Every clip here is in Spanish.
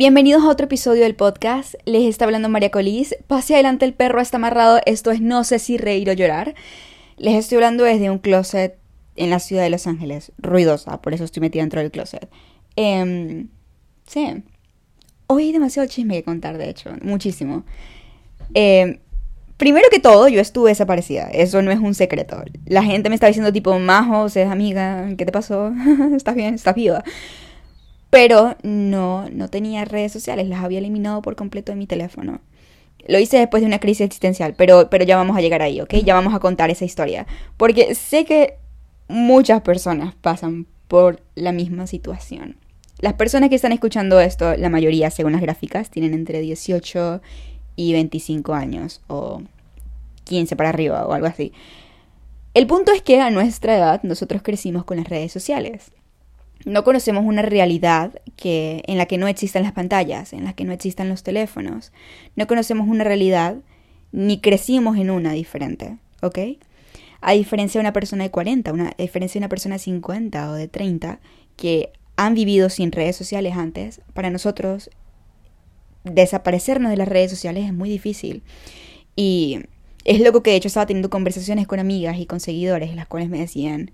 Bienvenidos a otro episodio del podcast. Les está hablando María Colís. Pase adelante, el perro está amarrado. Esto es No sé si reír o llorar. Les estoy hablando desde un closet en la ciudad de Los Ángeles. Ruidosa, por eso estoy metida dentro del closet. Em, sí. Hoy hay demasiado chisme que contar, de hecho. Muchísimo. Em, primero que todo, yo estuve desaparecida. Eso no es un secreto. La gente me está diciendo tipo, Majo, es amiga, ¿qué te pasó? ¿Estás bien? ¿Estás viva? Pero no, no tenía redes sociales, las había eliminado por completo de mi teléfono. Lo hice después de una crisis existencial, pero, pero ya vamos a llegar ahí, ¿ok? Ya vamos a contar esa historia. Porque sé que muchas personas pasan por la misma situación. Las personas que están escuchando esto, la mayoría, según las gráficas, tienen entre 18 y 25 años, o 15 para arriba, o algo así. El punto es que a nuestra edad nosotros crecimos con las redes sociales no conocemos una realidad que, en la que no existan las pantallas, en la que no existan los teléfonos. No conocemos una realidad ni crecimos en una diferente, ¿ok? A diferencia de una persona de 40, una, a diferencia de una persona de 50 o de 30 que han vivido sin redes sociales antes, para nosotros desaparecernos de las redes sociales es muy difícil. Y es loco que de hecho estaba teniendo conversaciones con amigas y con seguidores, las cuales me decían,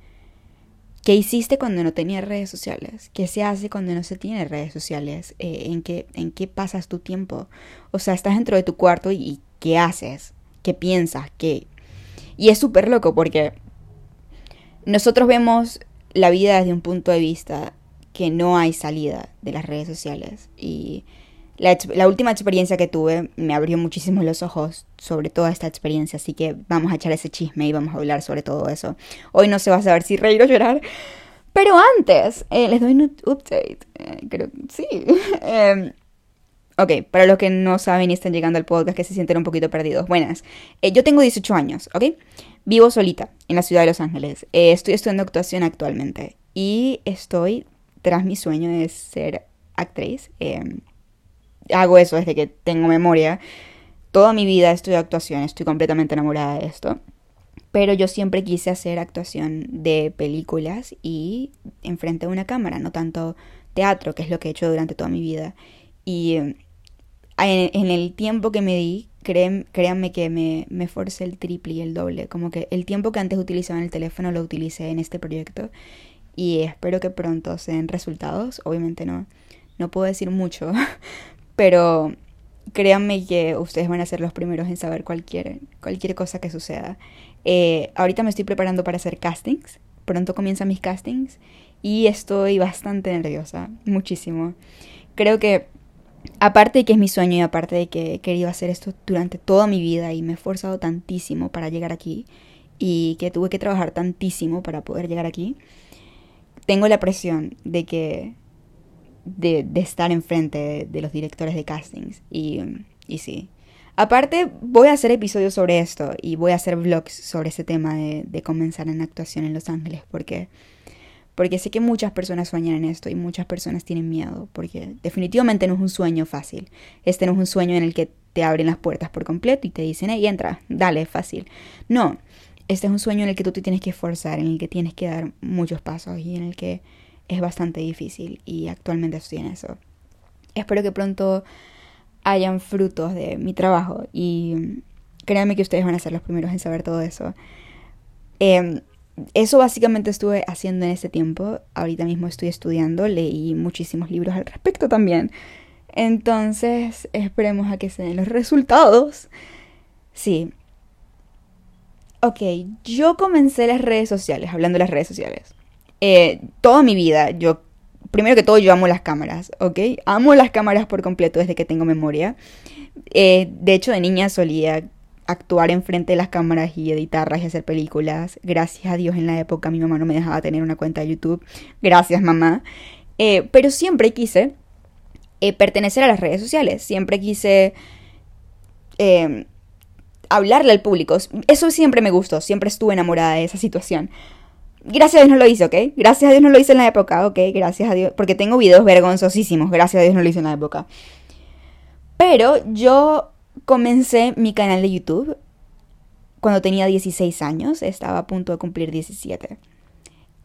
¿Qué hiciste cuando no tenías redes sociales? ¿Qué se hace cuando no se tiene redes sociales? Eh, ¿en, qué, ¿En qué pasas tu tiempo? O sea, estás dentro de tu cuarto y, ¿qué haces? ¿Qué piensas? ¿Qué? Y es súper loco porque nosotros vemos la vida desde un punto de vista que no hay salida de las redes sociales. Y la, última experiencia que tuve me abrió muchísimo los ojos sobre toda esta experiencia, así que vamos a echar ese chisme y vamos a hablar sobre todo eso. Hoy no se va a saber si reír o llorar, pero antes eh, les doy un update. Eh, creo sí. Em, ok, para los que no saben y están llegando al podcast que se sienten un poquito perdidos. Buenas. Eh, yo tengo 18 años, ¿ok? Vivo solita en la ciudad de Los Ángeles. estoy estudiando actuación actualmente y estoy tras mi sueño de ser actriz. Hago eso desde que tengo memoria. Toda mi vida estudio actuación, estoy completamente enamorada de esto. Pero yo siempre quise hacer actuación de películas y enfrente de una cámara, no tanto teatro, que es lo que he hecho durante toda mi vida. Y en, el tiempo que me di, créanme que me, me el triple y el doble. Como que el tiempo que antes utilizaba en el teléfono lo utilicé en este proyecto. Y espero que pronto se den resultados. Obviamente no, no puedo decir mucho, Pero créanme que ustedes van a ser los primeros en saber cualquier, cualquier cosa que suceda. Eh, ahorita me estoy preparando para hacer castings. Pronto comienzan mis castings. Y estoy bastante nerviosa. Muchísimo. Creo que aparte de que es mi sueño y aparte de que he querido hacer esto durante toda mi vida y me he esforzado tantísimo para llegar aquí y que tuve que trabajar tantísimo para poder llegar aquí, tengo la presión de que de, estar enfrente de, de, los directores de castings. Y, y sí. Aparte, voy a hacer episodios sobre esto y voy a hacer vlogs sobre ese tema de, de comenzar en actuación en Los Ángeles porque, porque sé que muchas personas sueñan en esto y muchas personas tienen miedo porque definitivamente no es un sueño fácil. Este no es un sueño en el que te abren las puertas por completo y te dicen, hey, entra, dale, fácil. No, este es un sueño en el que tú te tienes que esforzar, en el que tienes que dar muchos pasos y en el que es bastante difícil y actualmente estoy en eso. Espero que pronto hayan frutos de mi trabajo y créanme que ustedes van a ser los primeros en saber todo eso. Em, eso básicamente estuve haciendo en ese tiempo. Ahorita mismo estoy estudiando, leí muchísimos libros al respecto también. Entonces, esperemos a que se den los resultados. Sí. Ok, yo comencé las redes sociales, hablando de las redes sociales. Eh, toda mi vida, yo, primero que todo, yo amo las cámaras, ¿ok? Amo las cámaras por completo desde que tengo memoria. Eh, de hecho, de niña solía actuar enfrente de las cámaras y editarlas y hacer películas. Gracias a Dios en la época mi mamá no me dejaba tener una cuenta de YouTube. Gracias mamá. Eh, pero siempre quise pertenecer a las redes sociales. Siempre quise hablarle al público. Eso siempre me gustó. Siempre estuve enamorada de esa situación. Gracias a Dios no lo hice, ¿ok? Gracias a Dios no lo hice en la época, ¿ok? Gracias a Dios. Porque tengo videos vergonzosísimos. Gracias a Dios no lo hice en la época. Pero yo comencé mi canal de YouTube cuando tenía 16 años. Estaba a punto de cumplir 17.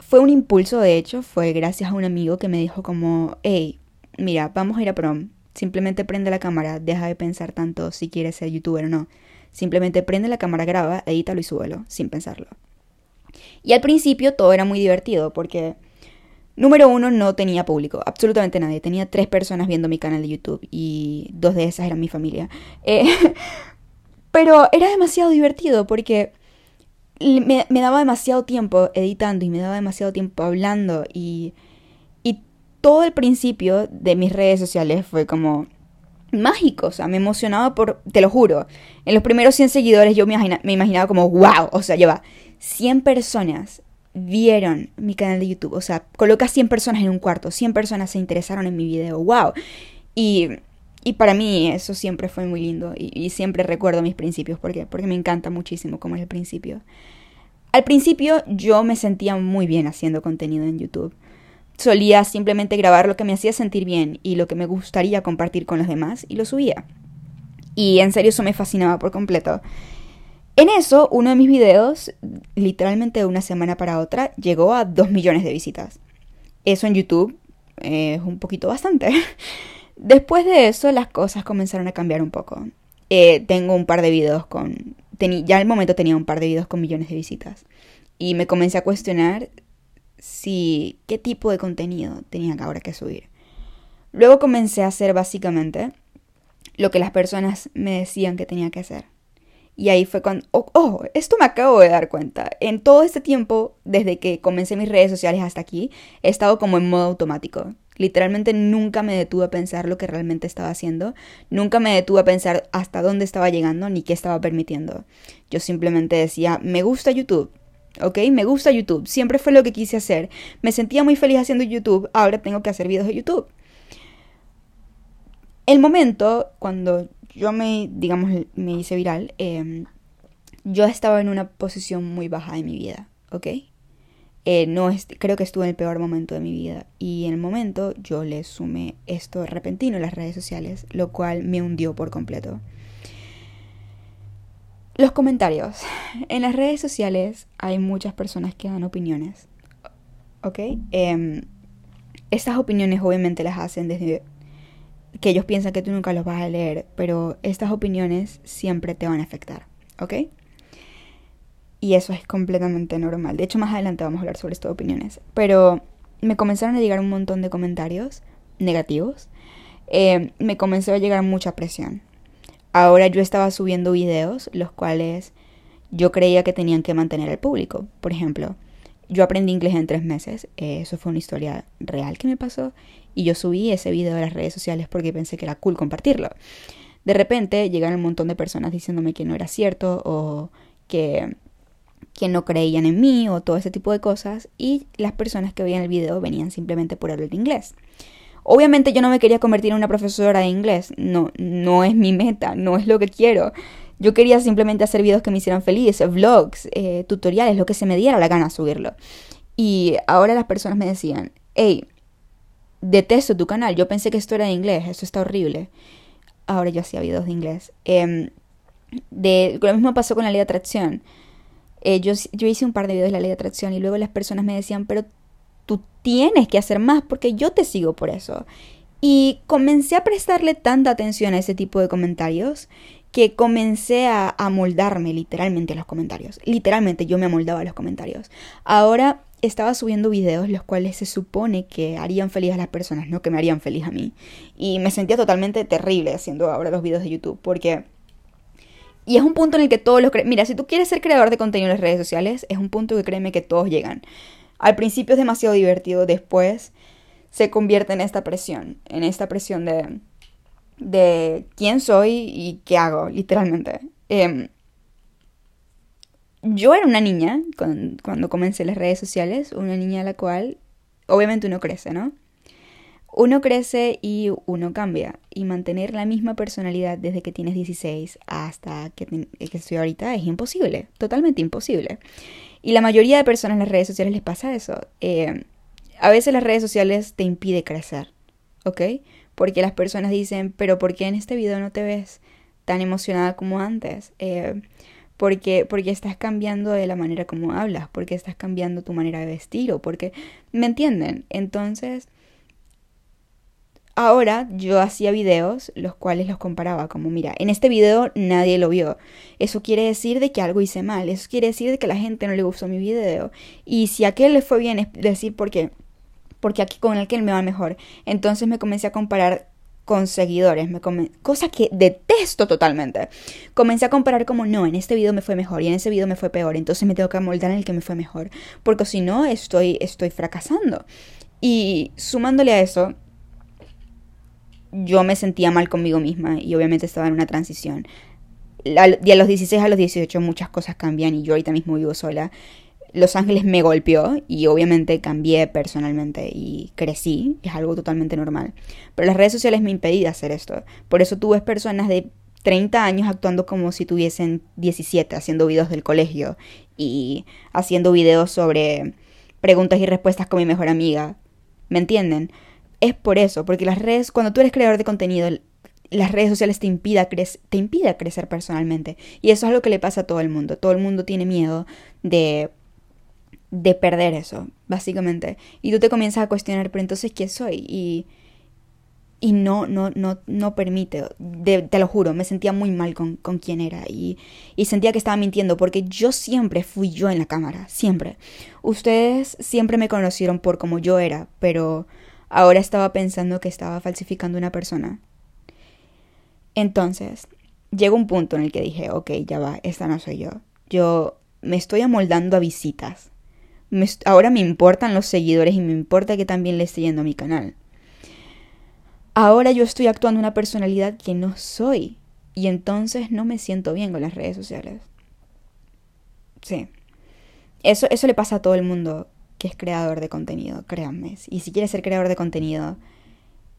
Fue un impulso, de hecho. Fue gracias a un amigo que me dijo como, hey, mira, vamos a ir a prom. Simplemente prende la cámara, deja de pensar tanto si quieres ser youtuber o no. Simplemente prende la cámara, graba, edítalo y súbelo, sin pensarlo. Y al principio todo era muy divertido porque, número uno, no tenía público, absolutamente nadie. Tenía tres personas viendo mi canal de YouTube y dos de esas eran mi familia. Eh, pero era demasiado divertido porque me, daba demasiado tiempo editando y me daba demasiado tiempo hablando y, y todo el principio de mis redes sociales fue como mágico, o sea, me emocionaba por, te lo juro, en los primeros 100 seguidores yo me, me imaginaba como, wow, o sea, lleva 100 personas vieron mi canal de YouTube, o sea, coloca 100 personas en un cuarto, 100 personas se interesaron en mi video, wow, y, y para mí eso siempre fue muy lindo y, siempre recuerdo mis principios, ¿por qué? Porque me encanta muchísimo como es el principio. Al principio yo me sentía muy bien haciendo contenido en YouTube solía simplemente grabar lo que me hacía sentir bien y lo que me gustaría compartir con los demás y lo subía. Y en serio eso me fascinaba por completo. En eso, uno de mis videos, literalmente de una semana para otra, llegó a 2 millones de visitas. Eso en YouTube es un poquito bastante. Después de eso, las cosas comenzaron a cambiar un poco. Eh, tengo un par de videos con... ya al momento tenía un par de videos con millones de visitas. Y me comencé a cuestionar si qué tipo de contenido tenía ahora que subir. Luego comencé a hacer básicamente lo que las personas me decían que tenía que hacer. Y ahí fue cuando, oh, oh, esto me acabo de dar cuenta. En todo este tiempo, desde que comencé mis redes sociales hasta aquí, he estado como en modo automático. Literalmente nunca me detuve a pensar lo que realmente estaba haciendo, nunca me detuve a pensar hasta dónde estaba llegando ni qué estaba permitiendo. Yo simplemente decía, me gusta YouTube, ¿ok? Me gusta YouTube, siempre fue lo que quise hacer. Me sentía muy feliz haciendo YouTube, ahora tengo que hacer videos de YouTube. El momento cuando yo me, digamos, me hice viral, em, yo estaba en una posición muy baja de mi vida, ¿ok? Eh, no creo que estuve en el peor momento de mi vida y en el momento yo le sumé esto repentino en las redes sociales, lo cual me hundió por completo. Los comentarios. En las redes sociales hay muchas personas que dan opiniones. ¿Ok? Eh, estas opiniones obviamente las hacen desde que ellos piensan que tú nunca los vas a leer, pero estas opiniones siempre te van a afectar. ¿Ok? Y eso es completamente normal. De hecho, más adelante vamos a hablar sobre estas opiniones. Pero me comenzaron a llegar un montón de comentarios negativos. Eh, me comenzó a llegar mucha presión. Ahora yo estaba subiendo videos, los cuales yo creía que tenían que mantener al público. Por ejemplo, yo aprendí inglés en tres meses. Eso fue una historia real que me pasó. Y yo subí ese video a las redes sociales porque pensé que era cool compartirlo. De repente llegaron un montón de personas diciéndome que no era cierto o que, que no creían en mí o todo ese tipo de cosas. Y las personas que veían el video venían simplemente por hablar inglés. Obviamente yo no me quería convertir en una profesora de inglés, no, no es mi meta, no es lo que quiero. Yo quería simplemente hacer videos que me hicieran feliz, vlogs, eh, tutoriales, lo que se me diera la gana subirlo. Y ahora las personas me decían, hey, detesto tu canal, yo pensé que esto era de inglés, eso está horrible. Ahora yo hacía videos de inglés. Eh, de, lo mismo pasó con la ley de atracción. Eh, yo, yo hice un par de videos de la ley de atracción y luego las personas me decían, pero tú tienes que hacer más porque yo te sigo por eso. Y comencé a prestarle tanta atención a ese tipo de comentarios que comencé a amoldarme literalmente a los comentarios. Literalmente yo me amoldaba a los comentarios. Ahora estaba subiendo videos los cuales se supone que harían feliz a las personas, no que me harían feliz a mí. Y me sentía totalmente terrible haciendo ahora los videos de YouTube porque... Y es un punto en el que todos los... Mira, si tú quieres ser creador de contenido en las redes sociales, es un punto que créeme que todos llegan. Al principio es demasiado divertido, después se convierte en esta presión, en esta presión de, de quién soy y qué hago, literalmente. Em, yo era una niña cuando, comencé las redes sociales, una niña a la cual obviamente uno crece, ¿no? Uno crece y uno cambia. Y mantener la misma personalidad desde que tienes 16 hasta que, que estoy ahorita es imposible, totalmente imposible. Y la mayoría de personas en las redes sociales les pasa eso. Eh, a veces las redes sociales te impide crecer, ¿ok? Porque las personas dicen, pero ¿por qué en este video no te ves tan emocionada como antes? Eh, porque, porque estás cambiando de la manera como hablas, porque estás cambiando tu manera de vestir o porque... ¿Me entienden? Entonces, Ahora yo hacía videos los cuales los comparaba como, mira, en este video nadie lo vio. Eso quiere decir de que algo hice mal, eso quiere decir de que a la gente no le gustó mi video. Y si a aquel le fue bien es decir porque porque aquí con aquel me va mejor. Entonces me comencé a comparar con seguidores, me cosa que detesto totalmente. Comencé a comparar como, no, en este video me fue mejor y en ese video me fue peor, entonces me tengo que amoldar en el que me fue mejor, porque si no estoy estoy fracasando. Y sumándole a eso, yo me sentía mal conmigo misma y obviamente estaba en una transición. A los 16 a los 18 muchas cosas cambian y yo ahorita mismo vivo sola. Los Ángeles me golpeó y obviamente cambié personalmente y crecí, es algo totalmente normal. Pero las redes sociales me impedían hacer esto. Por eso tú ves personas de 30 años actuando como si tuviesen 17, haciendo videos del colegio y haciendo videos sobre preguntas y respuestas con mi mejor amiga. ¿Me entienden? Es por eso, porque las redes, cuando tú eres creador de contenido, las redes sociales te impida, te impida crecer personalmente. Y eso es lo que le pasa a todo el mundo. Todo el mundo tiene miedo de de perder eso, básicamente. Y tú te comienzas a cuestionar, pero entonces, ¿qué soy? Y, y no, no, no, no permite, te lo juro, me sentía muy mal con, con quién era y, y sentía que estaba mintiendo porque yo siempre fui yo en la cámara, siempre. Ustedes siempre me conocieron por como yo era, pero ahora estaba pensando que estaba falsificando una persona. Entonces, llegó un punto en el que dije, ok, ya va, esta no soy yo. Yo me estoy amoldando a visitas ahora me importan los seguidores y me importa que también le esté yendo a mi canal. Ahora yo estoy actuando una personalidad que no soy y entonces no me siento bien con las redes sociales. Sí. Eso, eso le pasa a todo el mundo que es creador de contenido, créanme. Y si quieres ser creador de contenido,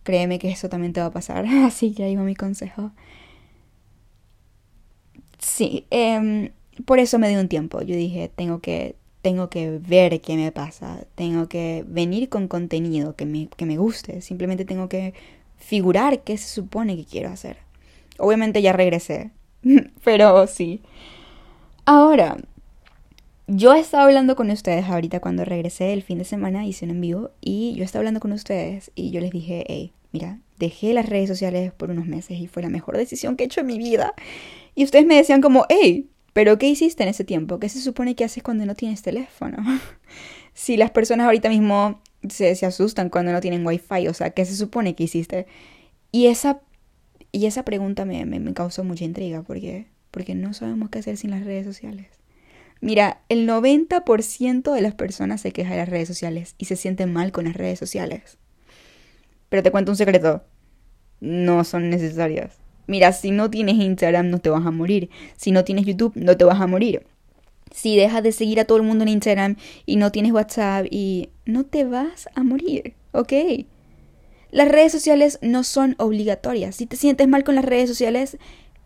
créeme que eso también te va a pasar. Así que ahí va mi consejo. Sí, em, por eso me di un tiempo. Yo dije, tengo que tengo que ver qué me pasa, tengo que venir con contenido que me, que me guste, simplemente tengo que figurar qué se supone que quiero hacer. Obviamente ya regresé, pero sí. Ahora, yo estaba hablando con ustedes ahorita cuando regresé el fin de semana, hice un en vivo y yo estaba hablando con ustedes y yo les dije, hey, mira, dejé las redes sociales por unos meses y fue la mejor decisión que he hecho en mi vida. Y ustedes me decían como, hey, pero ¿qué hiciste en ese tiempo? ¿Qué se supone que haces cuando no tienes teléfono? si las personas ahorita mismo se, se, asustan cuando no tienen wifi, o sea, ¿qué se supone que hiciste? Y esa, y esa pregunta me, me, me causó mucha intriga porque, porque no sabemos qué hacer sin las redes sociales. Mira, el 90% de las personas se queja de las redes sociales y se sienten mal con las redes sociales. Pero te cuento un secreto. No son necesarias. Mira, si no tienes Instagram no te vas a morir. Si no tienes YouTube no te vas a morir. Si dejas de seguir a todo el mundo en Instagram y no tienes WhatsApp y no te vas a morir, ¿ok? Las redes sociales no son obligatorias. Si te sientes mal con las redes sociales,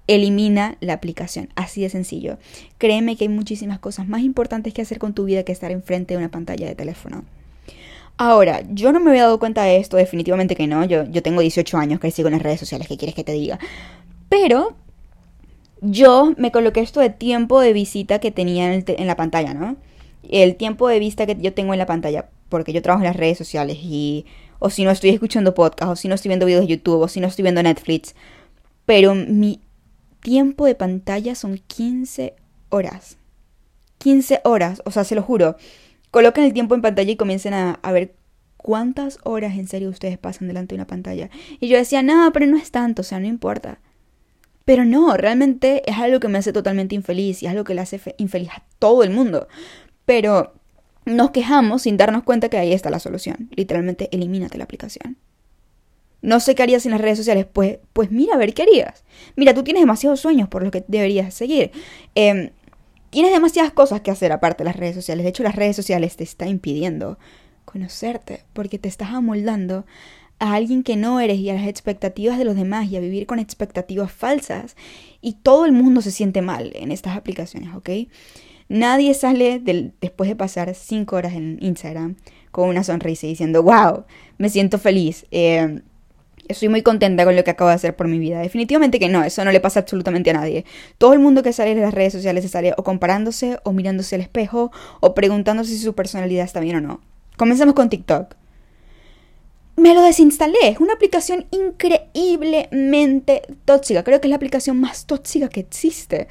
elimina la aplicación. Así de sencillo. Créeme que hay muchísimas cosas más importantes que hacer con tu vida que estar enfrente de una pantalla de teléfono. Ahora, yo no me había dado cuenta de esto, definitivamente que no. Yo, yo tengo 18 años, crecí con las redes sociales, ¿qué quieres que te diga? Pero yo me coloqué esto de tiempo de visita que tenía en, la pantalla, ¿no? El tiempo de vista que yo tengo en la pantalla, porque yo trabajo en las redes sociales y... O si no estoy escuchando podcast, o si no estoy viendo videos de YouTube, o si no estoy viendo Netflix. Pero mi tiempo de pantalla son 15 horas. 15 horas, o sea, se lo juro. Coloquen el tiempo en pantalla y comiencen a, ver cuántas horas en serio ustedes pasan delante de una pantalla. Y yo decía, no, pero no es tanto, o sea, no importa. Pero no, realmente es algo que me hace totalmente infeliz y es algo que le hace infeliz a todo el mundo. Pero nos quejamos sin darnos cuenta que ahí está la solución. Literalmente, elimínate la aplicación. No sé qué harías en las redes sociales. Pues, pues mira, a ver qué harías. Mira, tú tienes demasiados sueños por los que deberías seguir. Eh, Tienes demasiadas cosas que hacer aparte de las redes sociales. De hecho, las redes sociales te están impidiendo conocerte porque te estás amoldando a alguien que no eres y a las expectativas de los demás y a vivir con expectativas falsas. Y todo el mundo se siente mal en estas aplicaciones, ¿ok? Nadie sale después de pasar cinco horas en Instagram con una sonrisa diciendo, wow, me siento feliz. Eh, Estoy muy contenta con lo que acabo de hacer por mi vida. Definitivamente que no, eso no le pasa absolutamente a nadie. Todo el mundo que sale de las redes sociales se sale o comparándose, o mirándose al espejo, o preguntándose si su personalidad está bien o no. Comencemos con TikTok. me lo desinstalé. Es una aplicación increíblemente tóxica. Creo que es la aplicación más tóxica que existe.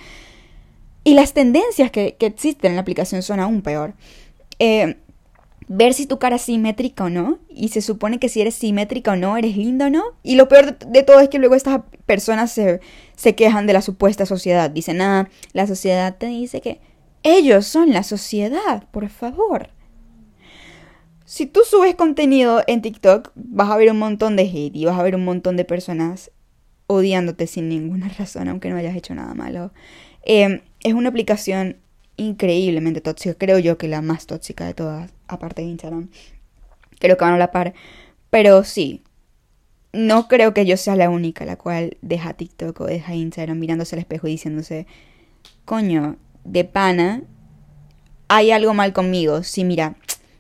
Y las tendencias que, existen en la aplicación son aún peor. Eh, ver si tu cara es simétrica o no. Y se supone que si eres simétrica o no, eres linda o no. Y lo peor de, todo es que luego estas personas se, se quejan de la supuesta sociedad. Dicen, ah, la sociedad te dice que ellos son la sociedad, por favor. Si tú subes contenido en TikTok, vas a ver un montón de hate y vas a ver un montón de personas odiándote sin ninguna razón, aunque no hayas hecho nada malo. Em, es una aplicación increíblemente tóxica, creo yo que la más tóxica de todas, aparte de Instagram. Creo que van a la par. Pero sí, no creo que yo sea la única la cual deja TikTok o deja Instagram mirándose al espejo y diciéndose, coño, de pana, hay algo mal conmigo. Sí, mira,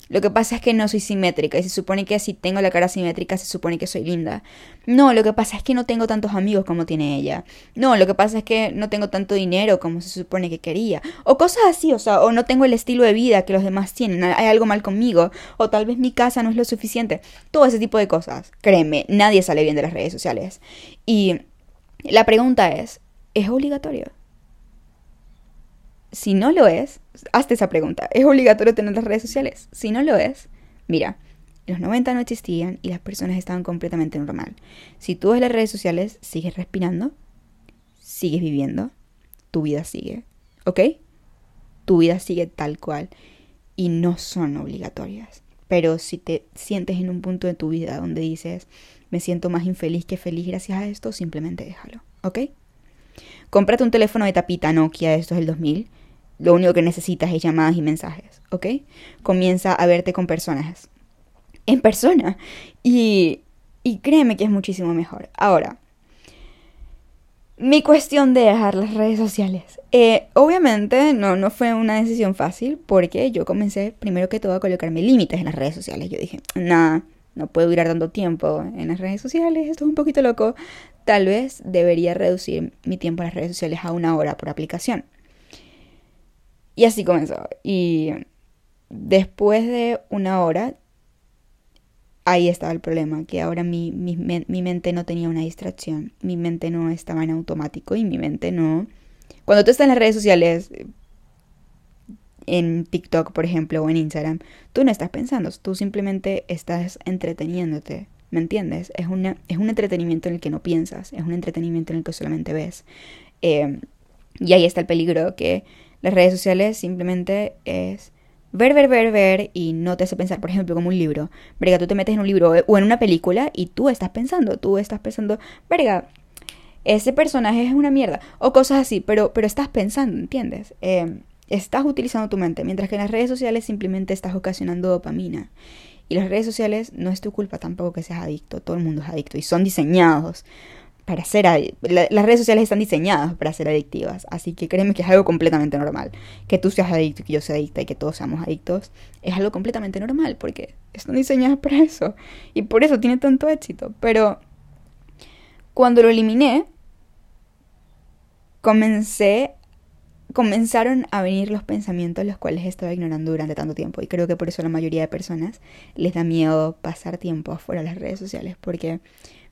lo que pasa es que no soy simétrica y se supone que si tengo la cara simétrica se supone que soy linda. No, lo que pasa es que no tengo tantos amigos como tiene ella. No, lo que pasa es que no tengo tanto dinero como se supone que quería. O cosas así, o sea, o no tengo el estilo de vida que los demás tienen. Hay algo mal conmigo. O tal vez mi casa no es lo suficiente. Todo ese tipo de cosas. Créeme, nadie sale bien de las redes sociales. Y la pregunta es, ¿es obligatorio? Si no lo es, hazte esa pregunta. ¿Es obligatorio tener las redes sociales? Si no lo es, mira, los 90 no existían y las personas estaban completamente normal. Si tú ves las redes sociales, sigues respirando, sigues viviendo, tu vida sigue, ¿ok? Tu vida sigue tal cual y no son obligatorias. Pero si te sientes en un punto de tu vida donde dices, me siento más infeliz que feliz gracias a esto, simplemente déjalo, ¿ok? Cómprate un teléfono de tapita Nokia, esto es el 2000. Lo único que necesitas es llamadas y mensajes, ¿ok? Comienza a verte con personas. En persona. Y, y créeme que es muchísimo mejor. Ahora, mi cuestión de dejar las redes sociales. Eh, obviamente no, no fue una decisión fácil porque yo comencé primero que todo a colocarme límites en las redes sociales. Yo dije, nada, no puedo durar dando tiempo en las redes sociales, esto es un poquito loco. Tal vez debería reducir mi tiempo en las redes sociales a una hora por aplicación. Y así comenzó. Y después de una hora, ahí estaba el problema, que ahora mi, mi, mente no tenía una distracción, mi mente no estaba en automático y mi mente no... Cuando tú estás en las redes sociales, en TikTok, por ejemplo, o en Instagram, tú no estás pensando, tú simplemente estás entreteniéndote, ¿me entiendes? Es, una, es un entretenimiento en el que no piensas, es un entretenimiento en el que solamente ves. Eh, y ahí está el peligro que las redes sociales simplemente es ver, ver, ver, ver y no te hace pensar, por ejemplo, como un libro. Verga, tú te metes en un libro o en una película y tú estás pensando, tú estás pensando, verga, ese personaje es una mierda o cosas así, pero, pero estás pensando, ¿entiendes? Em, estás utilizando tu mente, mientras que en las redes sociales simplemente estás ocasionando dopamina. Y las redes sociales no es tu culpa tampoco que seas adicto, todo el mundo es adicto y son diseñados para ser las redes sociales están diseñadas para ser adictivas, así que créeme que es algo completamente normal. Que tú seas adicto, que yo sea adicta y que todos seamos adictos, es algo completamente normal porque están diseñadas para eso y por eso tiene tanto éxito. Pero cuando lo eliminé, comencé comenzaron a venir los pensamientos los cuales estaba ignorando durante tanto tiempo y creo que por eso la mayoría de personas les da miedo pasar tiempo afuera de las redes sociales porque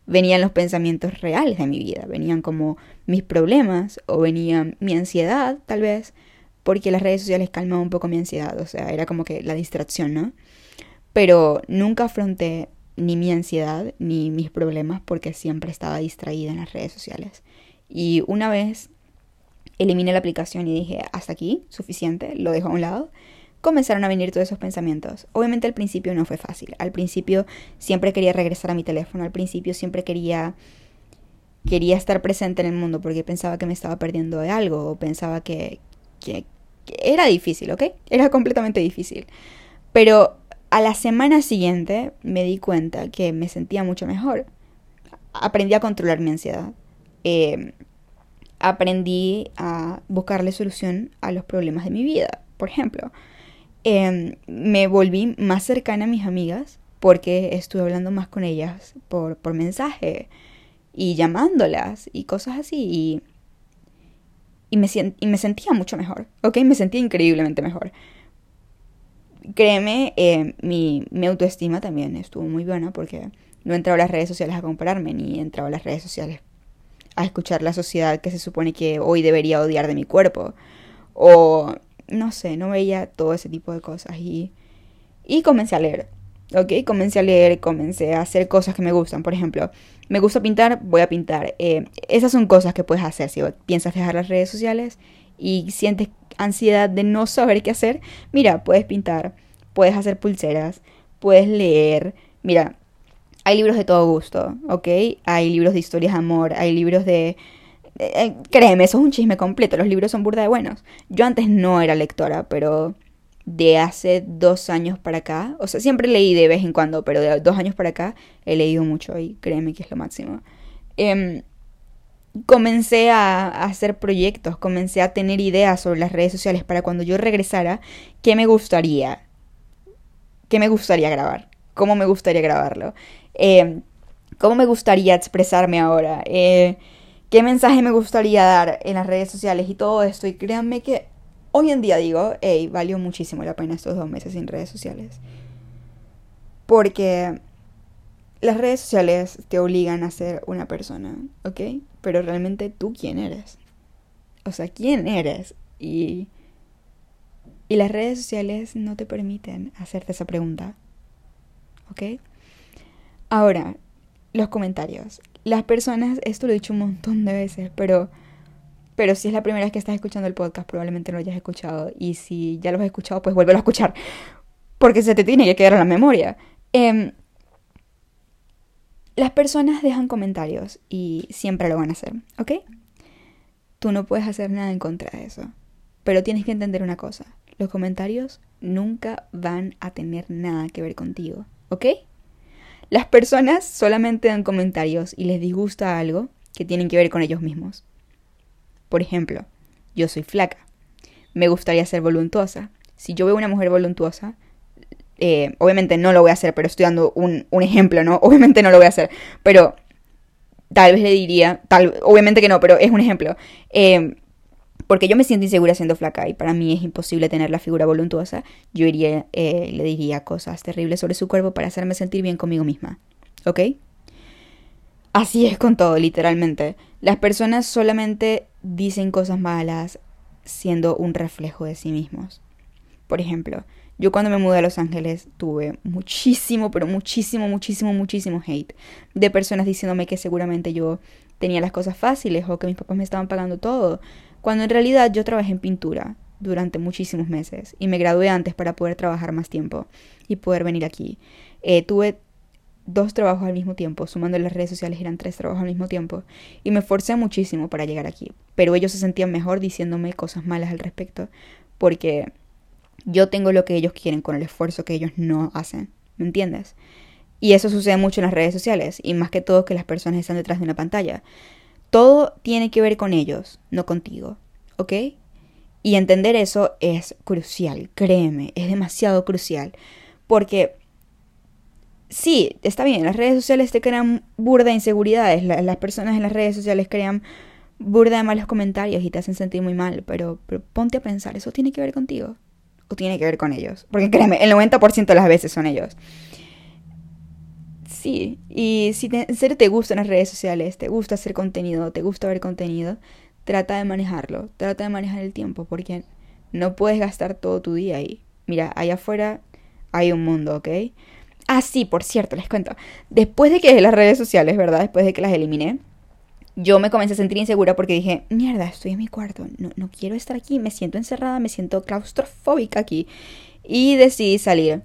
venían los pensamientos reales de mi vida, venían como mis problemas o venía mi ansiedad, tal vez, porque las redes sociales calmaban un poco mi ansiedad, o sea, era como que la distracción, ¿no? Pero nunca afronté ni mi ansiedad ni mis problemas porque siempre estaba distraída en las redes sociales. Y una vez eliminé la aplicación y dije, hasta aquí, suficiente, lo dejo a un lado comenzaron a venir todos esos pensamientos. Obviamente al principio no fue fácil. Al principio siempre quería regresar a mi teléfono. Al principio siempre quería quería estar presente en el mundo porque pensaba que me estaba perdiendo de algo o pensaba que, era difícil, ¿ok? Era completamente difícil. Pero a la semana siguiente me di cuenta que me sentía mucho mejor. Aprendí a controlar mi ansiedad. Eh, aprendí a buscarle solución a los problemas de mi vida. Por ejemplo, Em, me volví más cercana a mis amigas porque estuve hablando más con ellas por, por mensaje y llamándolas y cosas así y, y, me, y me sentía mucho mejor, ¿ok? Me sentía increíblemente mejor. créeme, eh, mi, mi autoestima también estuvo muy buena porque no entraba a las redes sociales a compararme, ni entraba a las redes sociales a escuchar la sociedad que se supone que hoy debería odiar de mi cuerpo. O no sé, no veía todo ese tipo de cosas. Y, y comencé a leer. ¿Ok? Comencé a leer, comencé a hacer cosas que me gustan. Por ejemplo, me gusta pintar, voy a pintar. Eh, esas son cosas que puedes hacer si piensas dejar las redes sociales y sientes ansiedad de no saber qué hacer. Mira, puedes pintar, puedes hacer pulseras, puedes leer. Mira, hay libros de todo gusto, ¿ok? Hay libros de historias de amor, hay libros de... Eh, créeme, eso es un chisme completo, los libros son burda de buenos. Yo antes no era lectora, pero de hace dos años para acá, o sea, siempre leí de vez en cuando, pero de dos años para acá he leído mucho y créeme que es lo máximo. Em, comencé a, a, hacer proyectos, comencé a tener ideas sobre las redes sociales para cuando yo regresara, ¿qué me gustaría? ¿Qué me gustaría grabar? ¿Cómo me gustaría grabarlo? Eh, cómo me gustaría expresarme ahora, eh, qué mensaje me gustaría dar en las redes sociales y todo esto. Y créanme que hoy en día digo, hey, valió muchísimo la pena estos dos meses sin redes sociales. Porque las redes sociales te obligan a ser una persona, ¿ok? Pero realmente tú quién eres. O sea, ¿quién eres? Y, y las redes sociales no te permiten hacerte esa pregunta, ¿ok? Ahora, los comentarios. Las personas, esto lo he dicho un montón de veces, pero, pero si es la primera vez que estás escuchando el podcast, probablemente no lo hayas escuchado. Y si ya lo has escuchado, pues vuélvelo a escuchar. Porque se te tiene que quedar en la memoria. Em, las personas dejan comentarios y siempre lo van a hacer, ¿ok? Tú no puedes hacer nada en contra de eso. Pero tienes que entender una cosa. Los comentarios nunca van a tener nada que ver contigo, ¿ok? Las personas solamente dan comentarios y les disgusta algo que tienen que ver con ellos mismos. Por ejemplo, yo soy flaca. Me gustaría ser voluntuosa. Si yo veo una mujer voluntuosa, eh, obviamente no lo voy a hacer, pero estoy dando un, ejemplo, ¿no? Obviamente no lo voy a hacer, pero tal vez le diría, tal, obviamente que no, pero es un ejemplo. Eh, porque yo me siento insegura siendo flaca y para mí es imposible tener la figura voluntuosa, yo iría, eh, le diría cosas terribles sobre su cuerpo para hacerme sentir bien conmigo misma. ¿Ok? Así es con todo, literalmente. Las personas solamente dicen cosas malas siendo un reflejo de sí mismos. Por ejemplo, yo cuando me mudé a Los Ángeles tuve muchísimo, pero muchísimo, muchísimo, muchísimo hate de personas diciéndome que seguramente yo tenía las cosas fáciles o que mis papás me estaban pagando todo cuando en realidad yo trabajé en pintura durante muchísimos meses y me gradué antes para poder trabajar más tiempo y poder venir aquí. Eh, tuve dos trabajos al mismo tiempo, sumando las redes sociales eran tres trabajos al mismo tiempo y me esforcé muchísimo para llegar aquí, pero ellos se sentían mejor diciéndome cosas malas al respecto porque yo tengo lo que ellos quieren con el esfuerzo que ellos no hacen, ¿me entiendes? Y eso sucede mucho en las redes sociales y más que todo que las personas están detrás de una pantalla. Todo tiene que ver con ellos, no contigo, ¿ok? Y entender eso es crucial, créeme, es demasiado crucial. Porque sí, está bien, las redes sociales te crean burda de inseguridades, las personas en las redes sociales crean burda de malos comentarios y te hacen sentir muy mal, pero, pero, ponte a pensar, ¿eso tiene que ver contigo? ¿O tiene que ver con ellos? Porque créeme, el 90% de las veces son ellos. Sí, y si en serio te gustan las redes sociales, te gusta hacer contenido, te gusta ver contenido, trata de manejarlo, trata de manejar el tiempo, porque no puedes gastar todo tu día ahí. Mira, allá afuera hay un mundo, ¿ok? Ah, sí, por cierto, les cuento. Después de que las redes sociales, ¿verdad? Después de que las eliminé, yo me comencé a sentir insegura porque dije, mierda, estoy en mi cuarto, no, no quiero estar aquí, me siento encerrada, me siento claustrofóbica aquí. Y decidí salir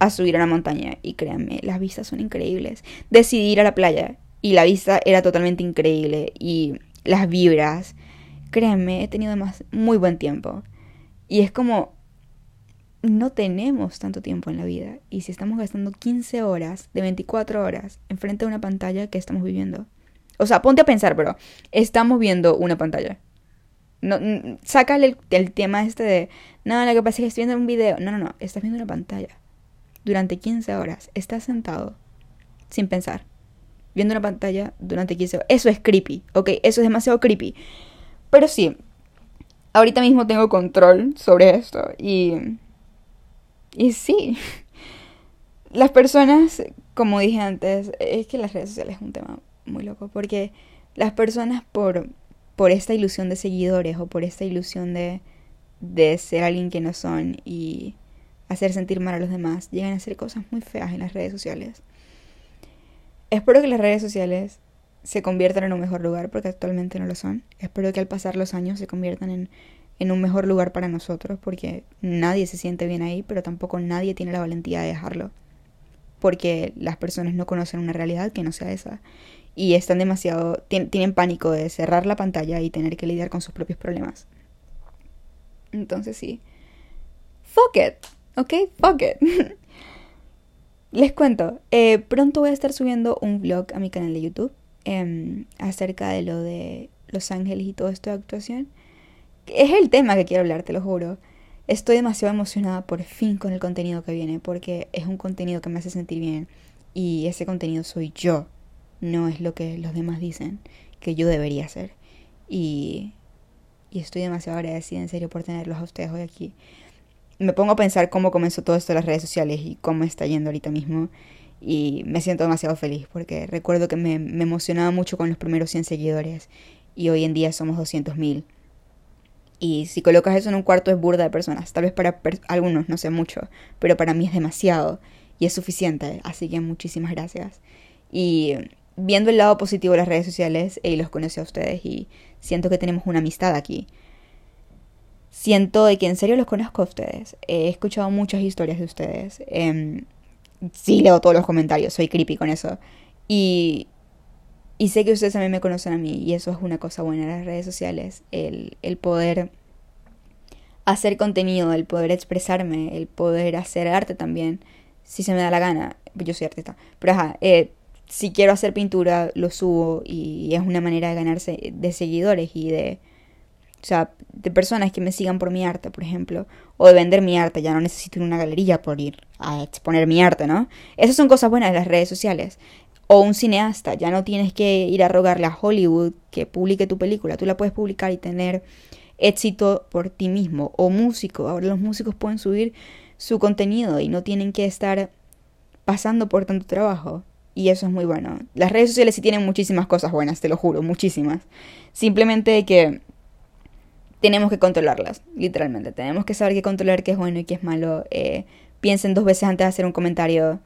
a subir a una montaña y créanme, las vistas son increíbles. Decidí ir a la playa y la vista era totalmente increíble y las vibras, créanme, he tenido más muy buen tiempo. Y es como no tenemos tanto tiempo en la vida y si estamos gastando 15 horas de 24 horas enfrente de una pantalla que estamos viviendo. O sea, ponte a pensar, pero estamos viendo una pantalla. No, sácale el, el tema este de, no, lo que pasa es que estoy viendo un video. No, no, no, estás viendo una pantalla durante 15 horas, estás sentado sin pensar, viendo una pantalla durante 15 horas. Eso es creepy, ¿ok? Eso es demasiado creepy. Pero sí, ahorita mismo tengo control sobre esto y... y sí, las personas, como dije antes, es que las redes sociales es un tema muy loco, porque las personas por, por esta ilusión de seguidores o por esta ilusión de, de ser alguien que no son y hacer sentir mal a los demás, llegan a hacer cosas muy feas en las redes sociales. Espero que las redes sociales se conviertan en un mejor lugar, porque actualmente no lo son. Espero que al pasar los años se conviertan en, en un mejor lugar para nosotros, porque nadie se siente bien ahí, pero tampoco nadie tiene la valentía de dejarlo porque las personas no conocen una realidad que no sea esa. Y están demasiado, tienen pánico de cerrar la pantalla y tener que lidiar con sus propios problemas. Entonces sí. Fuck it, ¿ok? Fuck it. Les cuento, eh, pronto voy a estar subiendo un vlog a mi canal de YouTube em, acerca de lo de Los Ángeles y todo esto de actuación. Es el tema que quiero hablar, te lo juro. Estoy demasiado emocionada por fin con el contenido que viene porque es un contenido que me hace sentir bien y ese contenido soy yo, no es lo que los demás dicen que yo debería hacer. Y, y estoy demasiado agradecida en serio por tenerlos a ustedes hoy aquí. Me pongo a pensar cómo comenzó todo esto en las redes sociales y cómo está yendo ahorita mismo. Y me siento demasiado feliz porque recuerdo que me, emocionaba mucho con los primeros 100 seguidores y hoy en día somos 200.000 y si colocas eso en un cuarto es burda de personas. Tal vez para algunos no sé mucho, pero para mí es demasiado y es suficiente. Así que muchísimas gracias. Y viendo el lado positivo de las redes sociales, y los conocí a ustedes y siento que tenemos una amistad aquí. Siento de que en serio los conozco a ustedes. He escuchado muchas historias de ustedes. Eh, sí leo todos los comentarios, soy creepy con eso. Y, y sé que ustedes también me conocen a mí y eso es una cosa buena en las redes sociales, el, el poder hacer contenido, el poder expresarme, el poder hacer arte también, si se me da la gana. Yo soy artista, pero ajá, eh, si quiero hacer pintura, lo subo y es una manera de ganarse de seguidores y de, o sea, de personas que me sigan por mi arte, por ejemplo, o de vender mi arte, ya no necesito una galería por ir a exponer mi arte, ¿no? Esas son cosas buenas de las redes sociales o un cineasta, ya no tienes que ir a rogarle a Hollywood que publique tu película, tú la puedes publicar y tener éxito por ti mismo. O músico, ahora los músicos pueden subir su contenido y no tienen que estar pasando por tanto trabajo. Y eso es muy bueno. Las redes sociales sí tienen muchísimas cosas buenas, te lo juro, muchísimas. Simplemente que tenemos que controlarlas, literalmente. Tenemos que saber qué controlar qué es bueno y qué es malo. Eh, piensen dos veces antes de hacer un comentario.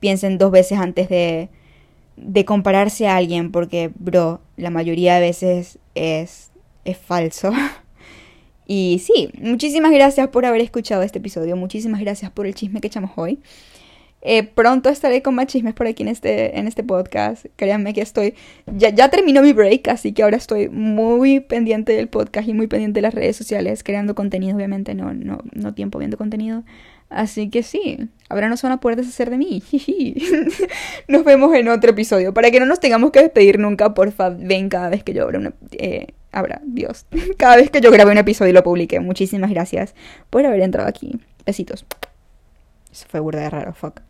Piensen dos veces antes de de compararse a alguien porque, bro, la mayoría de veces es, es falso. y sí, muchísimas gracias por haber escuchado este episodio, muchísimas gracias por el chisme que echamos hoy. Eh, pronto estaré con más chismes por aquí en este, en este podcast. Créanme que estoy. Ya, ya terminó mi break, así que ahora estoy muy pendiente del podcast y muy pendiente de las redes sociales, creando contenido, obviamente, no, no, no tiempo viendo contenido. Así que sí, ahora no se van a poder deshacer de mí. nos vemos en otro episodio. Para que no nos tengamos que despedir nunca, porfa, ven cada vez que yo abra una... Eh, abra, Dios. Cada vez que yo grabe un episodio y lo publique. Muchísimas gracias por haber entrado aquí. Besitos. Eso fue burda de raro, fuck.